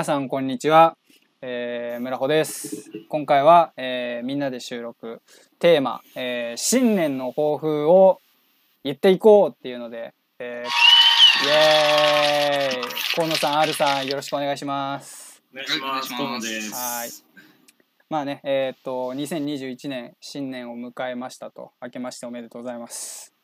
皆さんこんにちは、えー、村穂です。今回は、えー、みんなで収録。テーマ、えー、新年の抱負を言っていこうっていうので、えー、イエーイ。河野さん R さんよろしくお願いします。お願いします。河野です。はい。まあねえー、っと2021年新年を迎えましたと明けましておめでとうございます。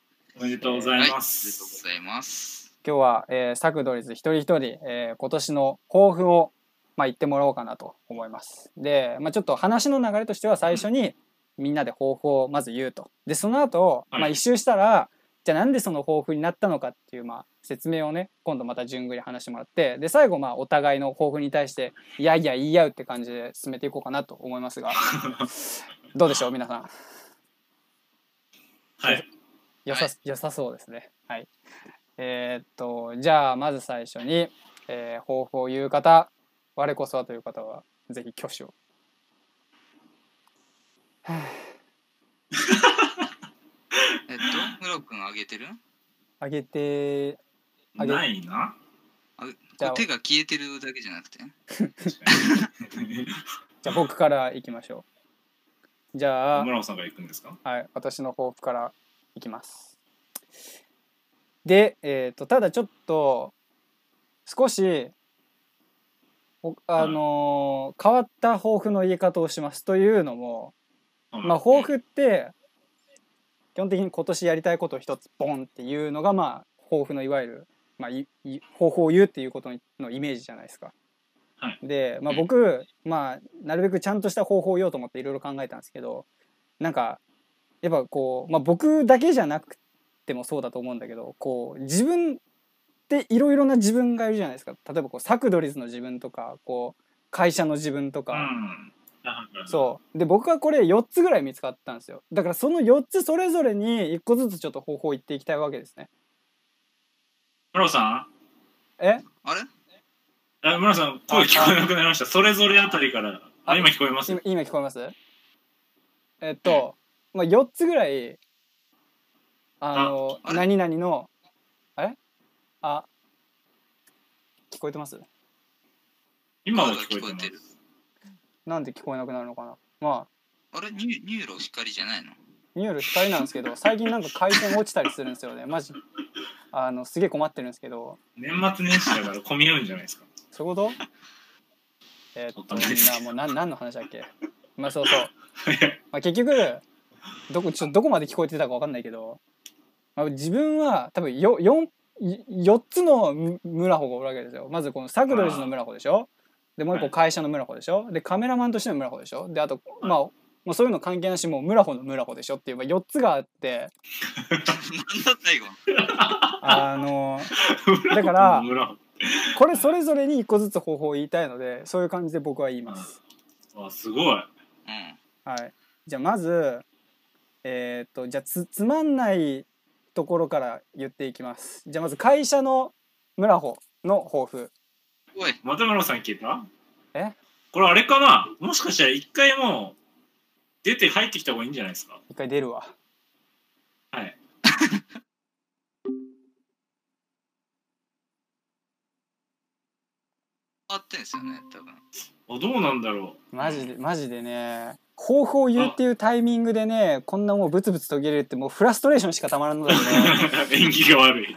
おめでとうございます、はい、おめでとうございます今日は、えー、作ドリズ一人一人、えー、今年の抱負を、まあ、言ってもらおうかなと思います。で、まあ、ちょっと話の流れとしては最初にみんなで抱負をまず言うと。で、その後、まあ、一周したら、じゃあなんでその抱負になったのかっていう、まあ、説明をね、今度また順繰り話してもらって、で、最後、まあ、お互いの抱負に対して、いやいや言い合うって感じで進めていこうかなと思いますが、どうでしょう、皆さん？はい。よさ、はい、良さそうですね。はい。えー、っとじゃあまず最初に、えー、抱負を言う方我こそはという方はぜひ挙手を。えっとムロ君あげてる？あげてあげないな。あ手が消えてるだけじゃなくて？じゃあ僕からいきましょう。じゃあ村尾さんが行くんですか？はい私の抱負からいきますで、えーと、ただちょっと少しあのー、変わった抱負の言い方をします。というのも、まあ、抱負って基本的に今年やりたいことを一つボンっていうのがまあ抱負のいわゆる、まあ、い抱負を言うっていうことのイメージじゃないですか。はい、で、まあ、僕、まあ、なるべくちゃんとした方法を言おうと思っていろいろ考えたんですけどなんかやっぱこう、まあ、僕だけじゃなくってもそうだと思うんだけどこう自分っていろいろな自分がいるじゃないですか。例えばこうサクドリズの自分とかこう会社の自分とか、うん、そう。で僕はこれ4つぐらい見つかったんですよ。だからその4つそれぞれに1個ずつちょっと方法言っていきたいわけですね。村さん？え？あれ？あ村さん声聞こえなくなりました。それぞれあたりから。あ今聞こえます？今聞こえます？えっと、まあ、4つぐらいあのあ何々のあれ？あ聞こえてます？今は聞こえてる。なんで聞こえなくなるのかな？まあ。あれ？ニュ NURO 光じゃないの？NURO光なんですけど最近なんか回線落ちたりするんですよね。マジ。あのすげえ困ってるんですけど。年末年始だから混み合うんじゃないですか。そういうこと？えー、っとみんなもう何何の話だっけ？まあそうそう、まあ、結局どこちょっとどこまで聞こえてたか分かんないけど。まあ、自分は多分よ 4, 4つの村穂がおるわけですよ。まずこのサクドリスの村穂でしょ。でもう一個会社の村穂でしょ。でカメラマンとしての村穂でしょ。であとまあもうそういうの関係なしもう村穂の村穂でしょっていう4つがあって。あのだからこれそれぞれに1個ずつ方法を言いたいのでそういう感じで僕は言います。あすごい、うん、はい、じゃあまずえー、っとじゃあつつまんないところから言っていきます。じゃあまず会社の村穂の抱負。おいまた村さん聞いた？え？これあれかな？もしかしたら一回もう出て入ってきた方がいいんじゃないですか？一回出るわ。はい。あってんですよね多分。あどうなんだろう。マジでマジでね抱負を言うっていうタイミングでねこんなもうブツブツ途切れるってもうフラストレーションしかたまらんのだよね。演技が悪い。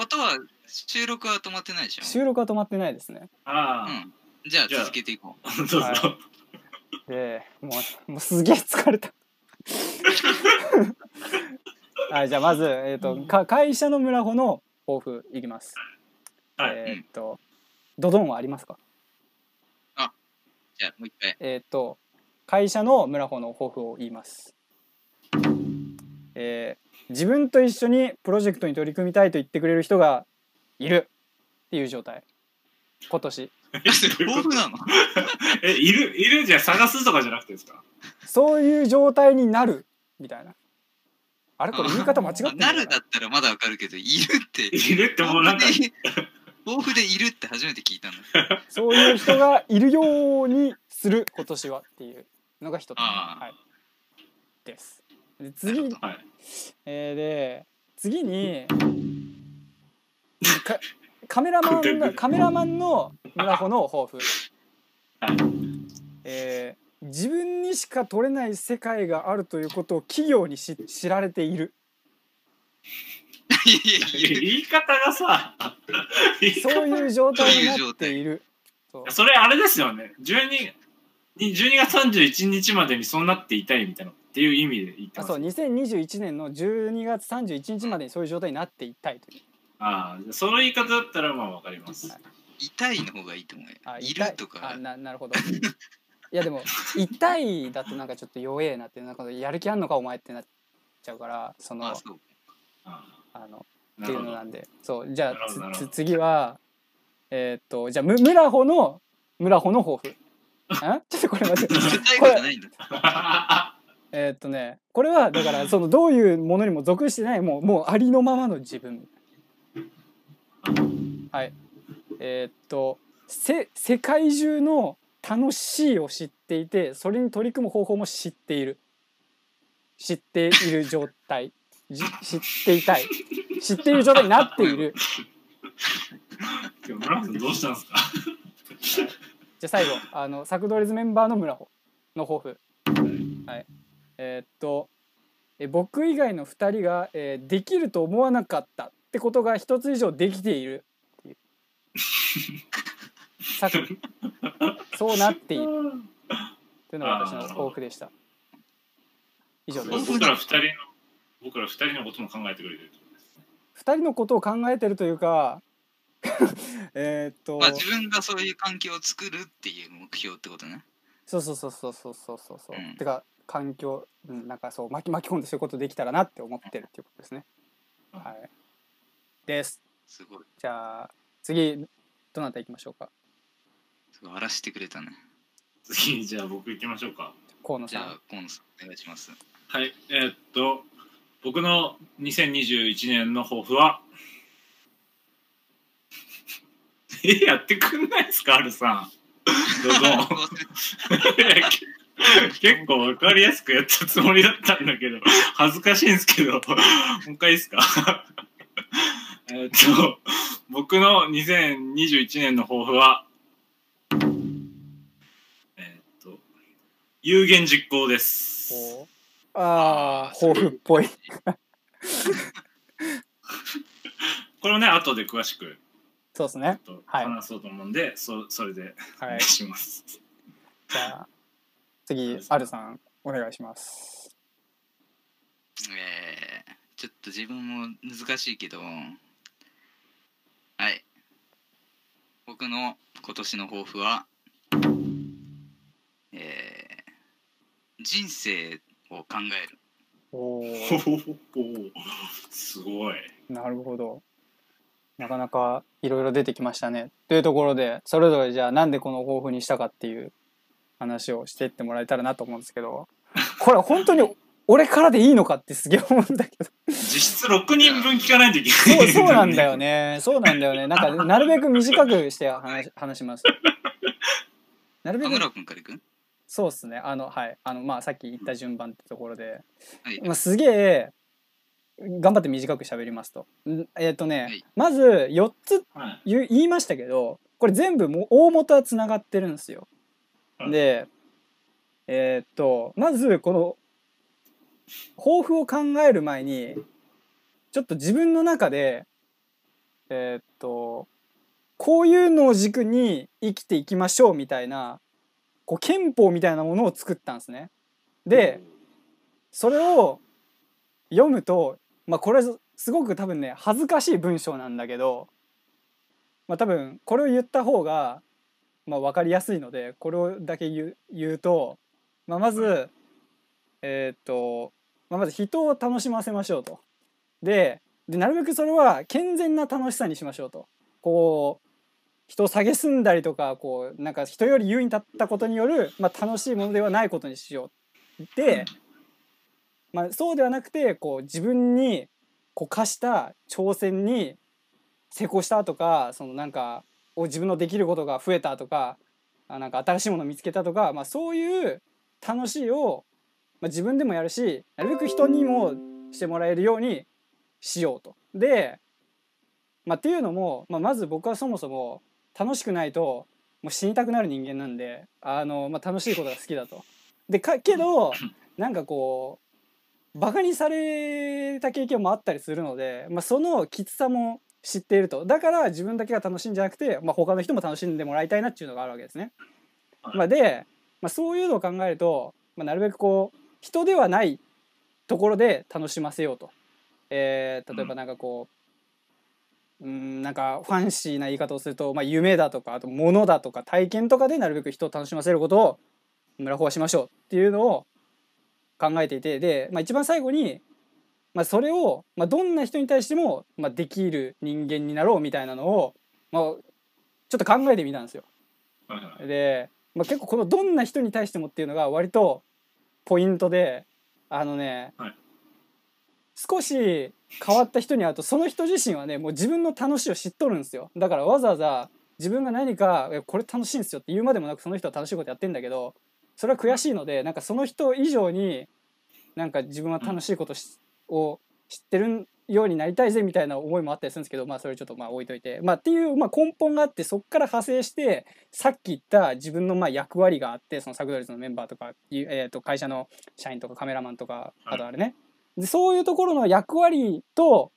音は収録は止まってないでしょ収録は止まってないですね。ああ、うん、じゃあ続けていこう。どうぞ、はい、でもうもうすげえ疲れた。はいじゃあまず、えーと、うん、か会社の村穂の抱負いきます、はい、えっ、ー、と、ドドンはありますか？あじゃあもう一回。えっ、ー、と会社の村穂の抱負を言います、えー、自分と一緒にプロジェクトに取り組みたいと言ってくれる人がいる。っていう状態。今年。抱負なのえ いるいるじゃ探すとかじゃなくてですか？そういう状態になる。みたいな。あれ？これ言い方間違ってな？るだったらまだわかるけどいるって。いるってもうなんか。抱負でいるって初めて聞いたの。そういう人がいるようにする今年は。っていうのが一つ、はい、です。で次、はい、えー、で次に カメラマンのカメラマンの村穂の抱負、はい。えー自分にしか撮れない世界があるということを企業にし知られている。言い方がさ、そういう状態になっている。それあれですよね。12, に12月31日までにそうなっていたいみたいなっていう意味で言ってます。あそう2021年の12月31日までにそういう状態になっていたいという。ああ、そういう言い方だったらまあわかります。はい。痛いの方がいいと思う。よあい。痛るとか。あななるほど。いやでも痛いだとなんかちょっと弱えなってなんかやる気あんのかお前ってなっちゃうからそのあそう。ああのあっていうのなんで。そうじゃなるほどなあつつるほど。次はえーっとじゃあむ村穂の村穂の抱負ん ちょっとこれ待って。これ。ないんだ。えーっとねこれはだからそのどういうものにも属してないもうもうありのままの自分。はい。えーっとせ世界中の楽しいを知っていてそれに取り組む方法も知っている。知っている状態。じ知っていたい。知っている状態になっている。今日村瀬さんどうしたんですか？じゃあ最後あのサクドリズメンバーの村穂の抱負。はい。えーっとえ僕以外の2人が、えーできると思わなかったってことが一つ以上できている。っていうさそうなっている。というのが私の抱負でした。以上です。僕ら二人の僕ら二人のことも考えてくれてるってことです。2人のことを考えてるというか えっと、まあ、自分がそういう環境を作るっていう目標ってことね。そうそうそうそうそうそうそう。うん、てか環境、うん、なんかそう巻き巻き込んでそういうことできたらなって思ってるっていうことですね。うん、はい。です。すごい。じゃあ次どなたいきましょうか？すごい荒らしてくれたね。次じゃあ僕いきましょうか。河野さん。じゃあ河野さんお願いします。はい。えー、っと僕の2021年の抱負はえ、やってくんないですか、アルさん。どうぞ。結構わかりやすくやったつもりだったんだけど、恥ずかしいんですけど、もう一回いいですか えーっと、僕の2021年の抱負は、えーっと、有言実行です。ああ抱負っぽい これをね、後で詳しくそうですね。とはい。話そうと思うんで、そそれでおはい。願いします。じゃあ次アルさんお願いします。えー、ちょっと自分も難しいけどはい。僕の今年の抱負はえー、人生を考える。お おすごい。なるほどなかなかいろいろ出てきましたね。というところでそれぞれじゃあなんでこの抱負にしたかっていう話をしていってもらえたらなと思うんですけど。これ本当に俺からでいいのかってすげえ思うんだけど。実質6人分聞かないといけない。そうそうなんだよ。ね。そうなんだよね。なんかなるべく短くして話話します。なるべく田村君からいく？そうっすね。あのはい。あのまあさっき言った順番ってところで、はい。まあ、すげえ頑張って短く喋りますと。ん？えっ、とね、はい。まず4つはい。言いましたけどこれ全部もう大元はつながってるんですよ。はい。でえーっとまずこの抱負を考える前にちょっと自分の中でえーっとこういうのを軸に生きていきましょうみたいなこう憲法みたいなものを作ったんですね。でそれを読むとまあこれすごく多分ね恥ずかしい文章なんだけどまあ多分これを言った方がまあ分かりやすいのでこれをだけ言うと、まあ、まずえーっと、まあ、まず人を楽しませましょうと。ででなるべくそれは健全な楽しさにしましょうと。こう人を蔑んだりとかこうなんか人より優位に立ったことによる、まあ、楽しいものではないことにしよう。で、まあ、そうではなくてこう自分にこう課した挑戦に成功したとかそのなんかお自分のできることが増えたとかあなんか新しいものを見つけたとか、まあ、そういう楽しいを、まあ、自分でもやるしなるべく人にもしてもらえるようにしようと。でまあ、っていうのも、まあ、まず僕はそもそも楽しくないともう死にたくなる人間なんであの、まあ、楽しいことが好きだと。でかけどなんかこうバカにされた経験もあったりするので、まあ、そのきつさも知っているとだから自分だけが楽しいんじゃなくて、まあ、他の人も楽しんでもらいたいなっていうのがあるわけですね。はいまあ、で、まあ、そういうのを考えると、まあ、なるべくこう人ではないところで楽しませようと。えー例えばなんかこう、うん、なんかファンシーな言い方をすると、まあ、夢だとかあと物だとか体験とかでなるべく人を楽しませることを村法はしましょうっていうのを考えていてで、まあ、一番最後に、まあ、それを、まあ、どんな人に対しても、まあ、できる人間になろうみたいなのを、まあ、ちょっと考えてみたんですよ。で、まあ、結構このどんな人に対してもっていうのが割とポイントであのね、はい。少し変わった人に会うとその人自身はねもう自分の楽しいを知っとるんですよ。だからわざわざ自分が何かえこれ楽しいんですよって言うまでもなくその人は楽しいことやってんだけどそれは悔しいのでなんかその人以上になんか自分は楽しいことしを知ってるようになりたいぜみたいな思いもあったりするんですけどまあそれちょっとまあ置いといて。まあっていう、まあ、根本があってそこから派生してさっき言った自分のまあ役割があってそのサクドリズのメンバーとか、いえー、と会社の社員とかカメラマンとかあとあれね、でそういうところの役割と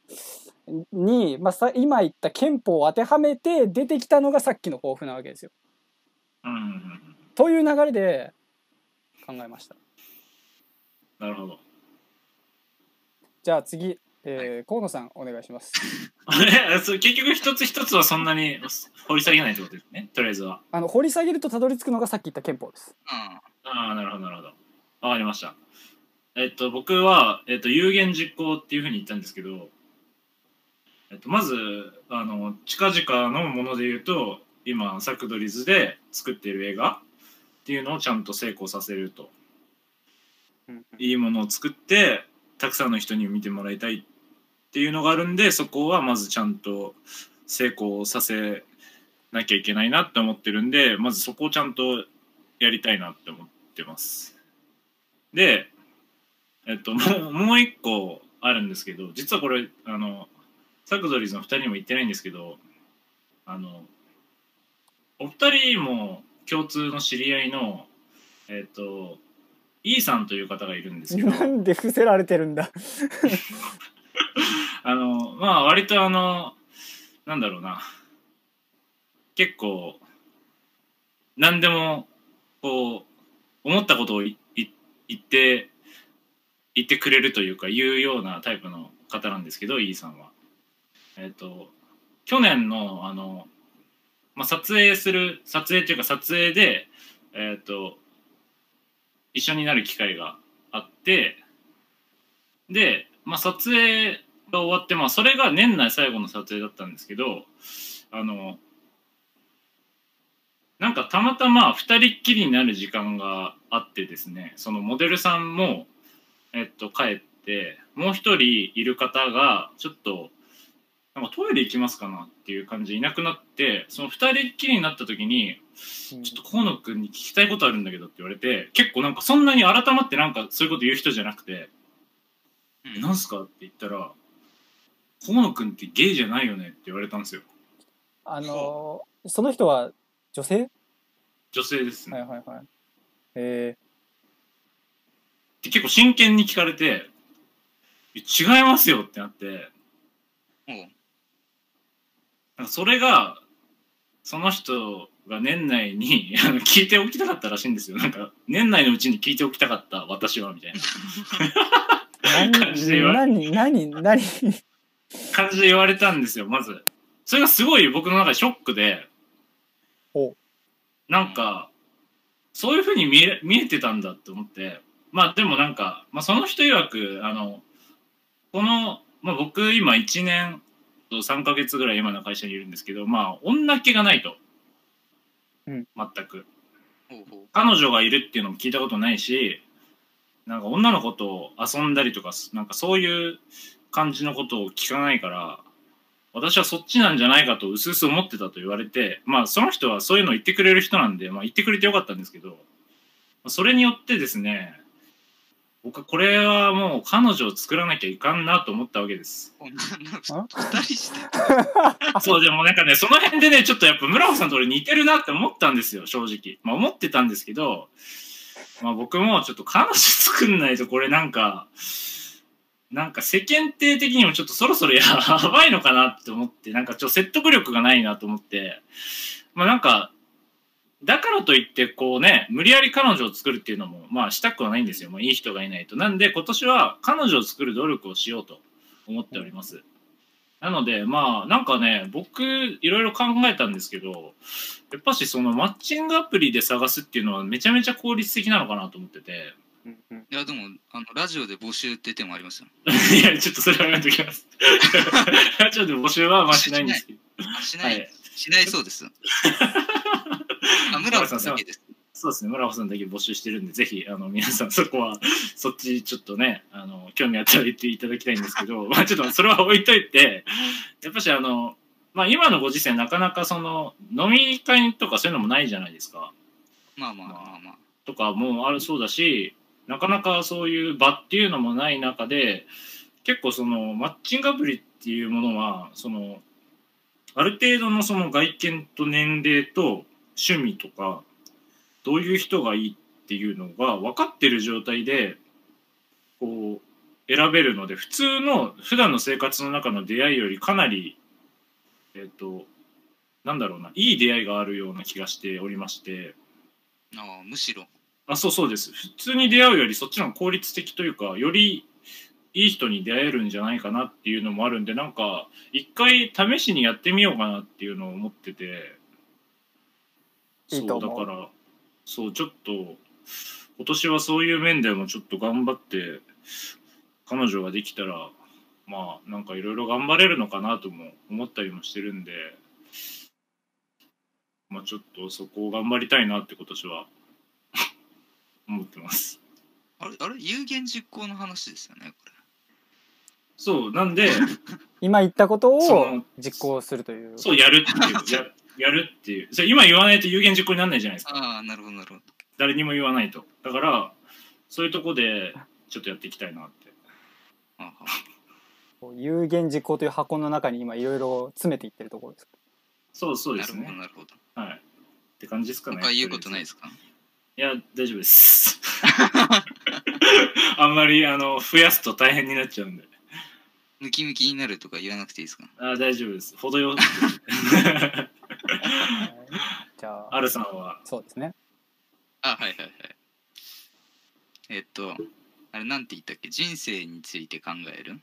に、まあ、さ今言った憲法を当てはめて出てきたのがさっきの抱負なわけですよ。うん。という流れで考えました。なるほど。じゃあ次、えー、河野さんお願いします。あれそう結局一つ一つはそんなに掘り下げないってことですね。とりあえずは。あの掘り下げるとたどり着くのがさっき言った憲法です。うん。ああ、なるほど、なるほど。わかりました。えっと、僕は、えっと、有言実行っていうふうに言ったんですけど、えっと、まず、あの、近々のもので言うと、今、サクドリズで作っている映画っていうのをちゃんと成功させると。うんいいものを作って、たくさんの人に見てもらいたいっていうのがあるんで、そこはまずちゃんと成功させなきゃいけないなって思ってるんで、まずそこをちゃんとやりたいなって思ってます。で、えっと、もう、もう一個あるんですけど、実はこれ、あの、サクドリーズの二人にも言ってないんですけど、あの、お二人も共通の知り合いの、えっと、イーさんという方がいるんですけど、なんで伏せられてるんだ。あの、まあ、割とあの、なんだろうな、結構、何でも、こう、思ったことを言って、言ってくれるというか、言うようなタイプの方なんですけど、イーさんは。えっ、と、去年の、あの、まあ、撮影する、撮影っていうか撮影で、えっ、と、一緒になる機会があって、で、まあ、撮影が終わって、まあ、それが年内最後の撮影だったんですけど、あの、なんかたまたま二人っきりになる時間があってですね、そのモデルさんも、えっと、帰って、もう一人いる方が、ちょっと、なんかトイレ行きますかなっていう感じでいなくなって、その二人っきりになった時に、ちょっと河野くんに聞きたいことあるんだけどって言われて、結構なんかそんなに改まってなんかそういうこと言う人じゃなくて、うんなんすかって言ったら、河野くんってゲイじゃないよねって言われたんですよ。あのーその人は女性？女性ですね。はいはいはい。えで結構真剣に聞かれて、違いますよってなって、おうなんかそれが、その人が年内に あの聞いておきたかったらしいんですよ。なんか、年内のうちに聞いておきたかった私は、みたいな。ー、感じで言われ何何何何？感じで言われたんですよ、まず。それがすごい僕の中でショックで。お、なんか、そういうふうに見え見えてたんだって思って、まあでもなんか、まあその人曰く、あの、この、まあ僕今1年と3ヶ月ぐらい今の会社にいるんですけど、まあ女気がないと。うん全く。彼女がいるっていうのも聞いたことないし、なんか女の子と遊んだりとか、なんかそういう感じのことを聞かないから、私はそっちなんじゃないかと薄々思ってたと言われて、まあその人はそういうのを言ってくれる人なんで、まあ言ってくれてよかったんですけど、それによってですね、僕はこれはもう彼女を作らなきゃいかんなと思ったわけです。二人して そう、でもなんかね、その辺でね、ちょっとやっぱ村尾さんと俺似てるなって思ったんですよ、正直。まあ思ってたんですけど、まあ僕もちょっと彼女作んないとこれなんか、なんか世間体的にもちょっとそろそろやばいのかなって思って、なんかちょっと説得力がないなと思って、まあなんか、だからといってこうね、無理やり彼女を作るっていうのも、まあしたくはないんですよ。まあいい人がいないと。なんで今年は彼女を作る努力をしようと思っております。なので、まあ、なんかね、僕、いろいろ考えたんですけど、やっぱしそのマッチングアプリで探すっていうのはめちゃめちゃ効率的なのかなと思ってて。いやでもあのラジオで募集って手もありますよ いや、ちょっとそれはやめときます。ちょっと募集はまあしないんですけど。しな、はいい。しないそうですあ村尾さんだけです。そうですね、村尾さんだけ募集してるんで、ぜひ、あの、皆さんそこは、そっちちょっとね、あの、興味あったら言っていただきたいんですけど、まあちょっとそれは置いといて、やっぱしあの、まあ今のご時世なかなかその、飲み会とかそういうのもないじゃないですか。まあまあまあまあ。とかもあるそうだしなかなかそういう場っていうのもない中で結構そのマッチングアプリっていうものはそのある程度のその外見と年齢と趣味とかどういう人がいいっていうのが分かってる状態でこう選べるので普通の普段の生活の中の出会いよりかなりえっ、となんだろうないい出会いがあるような気がしておりまして。ああむしろあ、そうそうです。普通に出会うよりそっちの方が効率的というか、よりいい人に出会えるんじゃないかなっていうのもあるんで、なんか、一回試しにやってみようかなっていうのを思ってて、いいと思う。だから、そう、ちょっと、今年はそういう面でもちょっと頑張って、彼女ができたら、まあ、なんかいろいろ頑張れるのかなとも思ったりもしてるんで、まあちょっとそこを頑張りたいなって今年は 思ってます。あれあれ？有言実行の話ですよねこれ。そう、なんで、今言ったことを実行するという。そう、やるっていう、ややるっていう。それ今言わないと有言実行にならないじゃないですか。ああなるほどなるほど誰にも言わないと。だから、そういうとこで、ちょっとやっていきたいなって。ああ有言実行という箱の中に今いろいろ詰めていってるところですそうそうでなるほどすね。なるほどはい。って感じですかね。他言うことないですすか？いや、大丈夫です。あんまり、あの、増やすと大変になっちゃうんで。ムキムキになるとか言わなくていいですか？あ大丈夫です。程よく。じゃあアルさんは、そうですね。あはいはいはい。えっとあれなんて言ったっけ？人生について考える？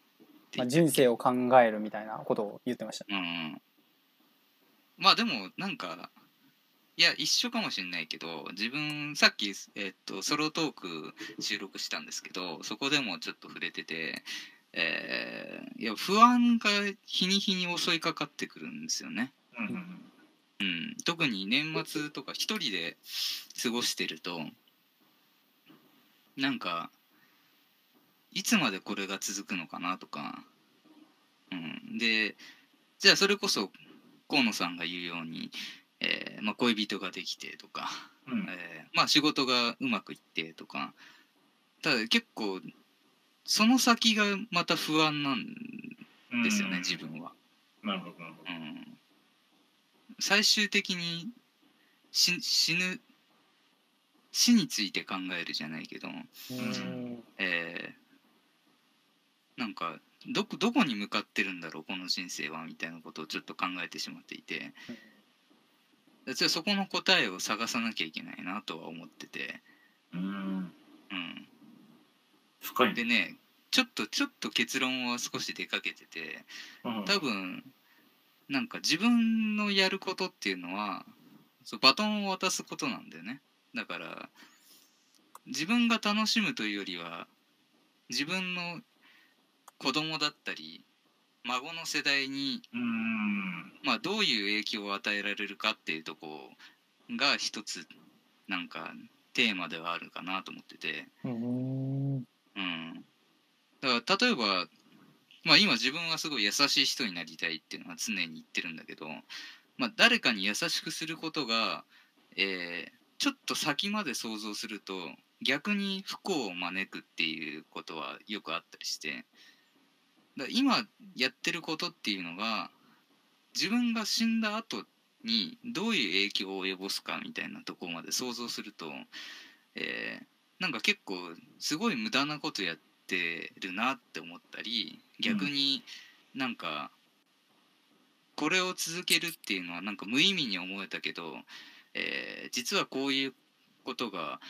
まあ、人生を考えるみたいなことを言ってましたうんうん。まあでもなんかいや一緒かもしれないけど自分さっき、えっとソロトーク収録したんですけどそこでもちょっと触れてて、えーいや不安が日に日に襲いかかってくるんですよね。うんうんうん、特に年末とか一人で過ごしてるとなんかいつまでこれが続くのかなとか、うん、でじゃあそれこそ河野さんが言うように、えーまあ、恋人ができてとか、うん。えーまあ、仕事がうまくいってとか。ただ結構その先がまた不安なんうんですよね、自分は。なるほど、なるほど。うん最終的に死死ぬ死について考えるじゃないけど、うん。えーなんかどこどこに向かってるんだろうこの人生はみたいなことをちょっと考えてしまっていて、じゃあそこの答えを探さなきゃいけないなとは思ってて、うん。うん、深いね。でねちょっとちょっと結論は少し出かけててうん。多分なんか自分のやることっていうのはそうバトンを渡すことなんだよねだから自分が楽しむというよりは自分の子供だったり孫の世代に、うん。まあ、どういう影響を与えられるかっていうとこが一つなんかテーマではあるかなと思ってて。うんうん、だから例えば、まあ、今自分はすごい優しい人になりたいっていうのは常に言ってるんだけど、まあ、誰かに優しくすることが、えーちょっと先まで想像すると逆に不幸を招くっていうことはよくあったりしてだ今やってることっていうのが自分が死んだ後にどういう影響を及ぼすかみたいなとこまで想像すると、えーなんか結構すごい無駄なことやってるなって思ったり逆になんかこれを続けるっていうのはなんか無意味に思えたけど、えー実はこういうことが、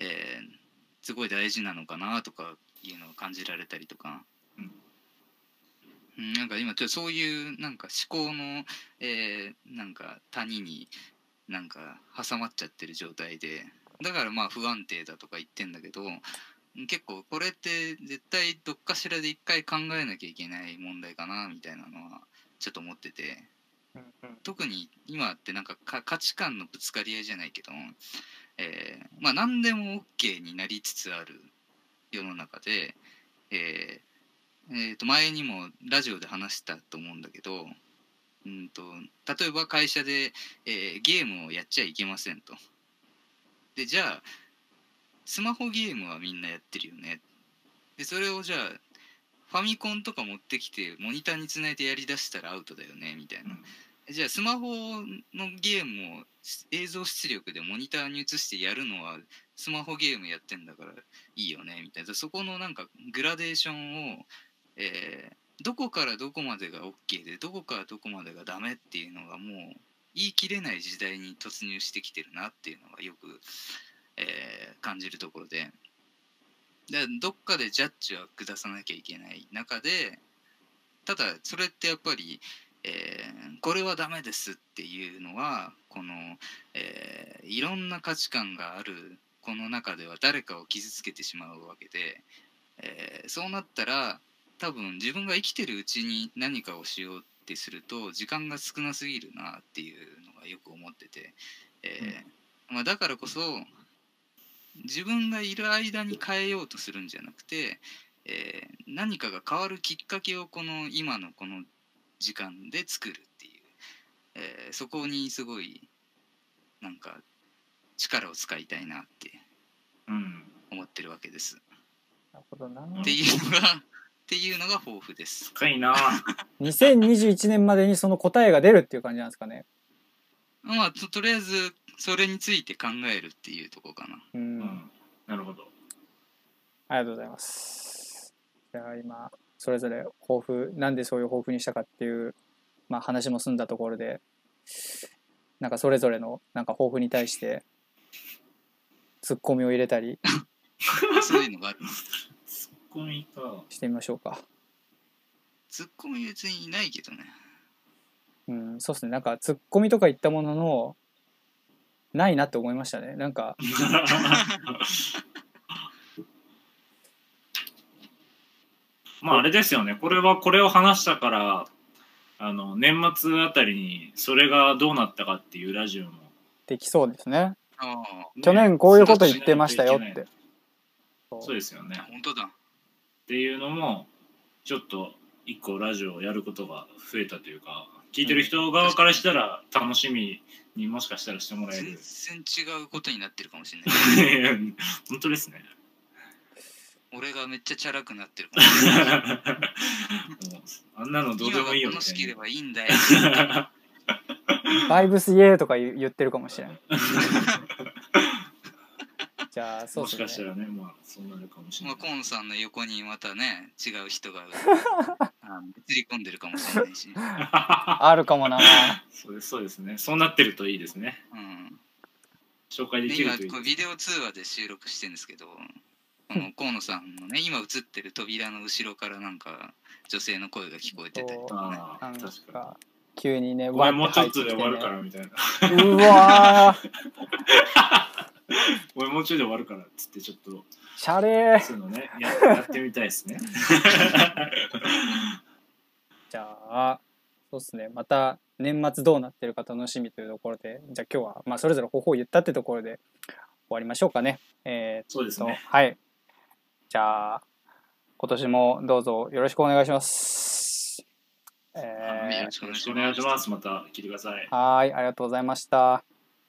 えーすごい大事なのかなとかいうのを感じられたりとか、うん、なんか今ちょっとそういうなんか思考の、えーなんか谷になんか挟まっちゃってる状態で。だからまあ不安定だとか言ってんだけど結構これって絶対どっかしらで一回考えなきゃいけない問題かなみたいなのはちょっと思ってて特に今ってなんかか価値観のぶつかり合いじゃないけど、えーまあ何でも OK になりつつある世の中で、えーえーと前にもラジオで話したと思うんだけど、うん、と例えば会社で、えーゲームをやっちゃいけませんと。でじゃあスマホゲームはみんなやってるよね。でそれをじゃあファミコンとか持ってきてモニターにつないでやりだしたらアウトだよねみたいな。じゃあスマホのゲームを映像出力でモニターに映してやるのはスマホゲームやってんだからいいよねみたいなそこのなんかグラデーションを、えーどこからどこまでが OK でどこからどこまでがダメっていうのがもう言い切れない時代に突入してきてるなっていうのがよく、えー感じるところで。でどっかでジャッジは下さなきゃいけない中でただそれってやっぱりえーこれはダメですっていうのはこの、えーいろんな価値観があるこの中では誰かを傷つけてしまうわけで、えーそうなったら多分自分が生きてるうちに何かをしようってすると時間が少なすぎるなっていうのがよく思ってて、えーまあ、だからこそ自分がいる間に変えようとするんじゃなくて、えー何かが変わるきっかけをこの今のこの時間で作るっていう、えーそこにすごいなんか力を使いたいなってうん。思ってるわけです。なるほどなっていうのがっていうのが抱負です。深いな 2021年までにその答えが出るっていう感じなんですかねまあととりあえずそれについて考えるっていうところかな。うん、うん。なるほど。ありがとうございますじゃあ今それぞれ抱負なんでそういう抱負にしたかっていう、まあ、話も済んだところでなんかそれぞれのなんか抱負に対してツッコミを入れたり そういうのがある。ツッコミか。してみましょうかツッコミ別にいないけどね。うんそうですねなんかツッコミとか言ったもののないなって思いましたねなんか まああれですよね。これはこれを話したから、あの、年末あたりにそれがどうなったかっていうラジオも。できそうですねああ、ね去年こういうこと言ってましたよってそうですよね。本当だ。っていうのもちょっと一個ラジオをやることが増えたというか聞いてる人側からしたら楽しみにもしかしたらしてもらえ全る然違うことになってるかもしれない。本当ですね俺がめっちゃチャラくなってるかもしれない。もうあんなのどうでもいいよみたい楽しければいいんだよ。な バイブスイエーとか言言ってるかもしれない じゃあそうもしかしたらねまあそうなるかもしれまあ、ないコンさんの横にまたね、違う人が あの映り込んでるかもしれないし。あるかもな。そうですそうですね。そうなってるといいですね。うん。紹介でで今きるといいこうビデオ通話で収録してるんですけどこの河野さんのね今映ってる扉の後ろからなんか女性の声が聞こえてたりとかね。ああ確かか急にねにごめんもうちょっわとで終わるかてらみたいな。うわー ごめんもうちょいで終わるからっつってちょっとシャレー。そういうのねややってみたいですね。じゃあそうですね。また年末どうなってるか楽しみというところでじゃあ今日は、まあ、それぞれ方法を言ったってところで終わりましょうかね。えーそうですね。はい。じゃあ今年もどうぞよろしくお願いします。えーはいよろしくお願いします。また聞いてください。はーいありがとうございました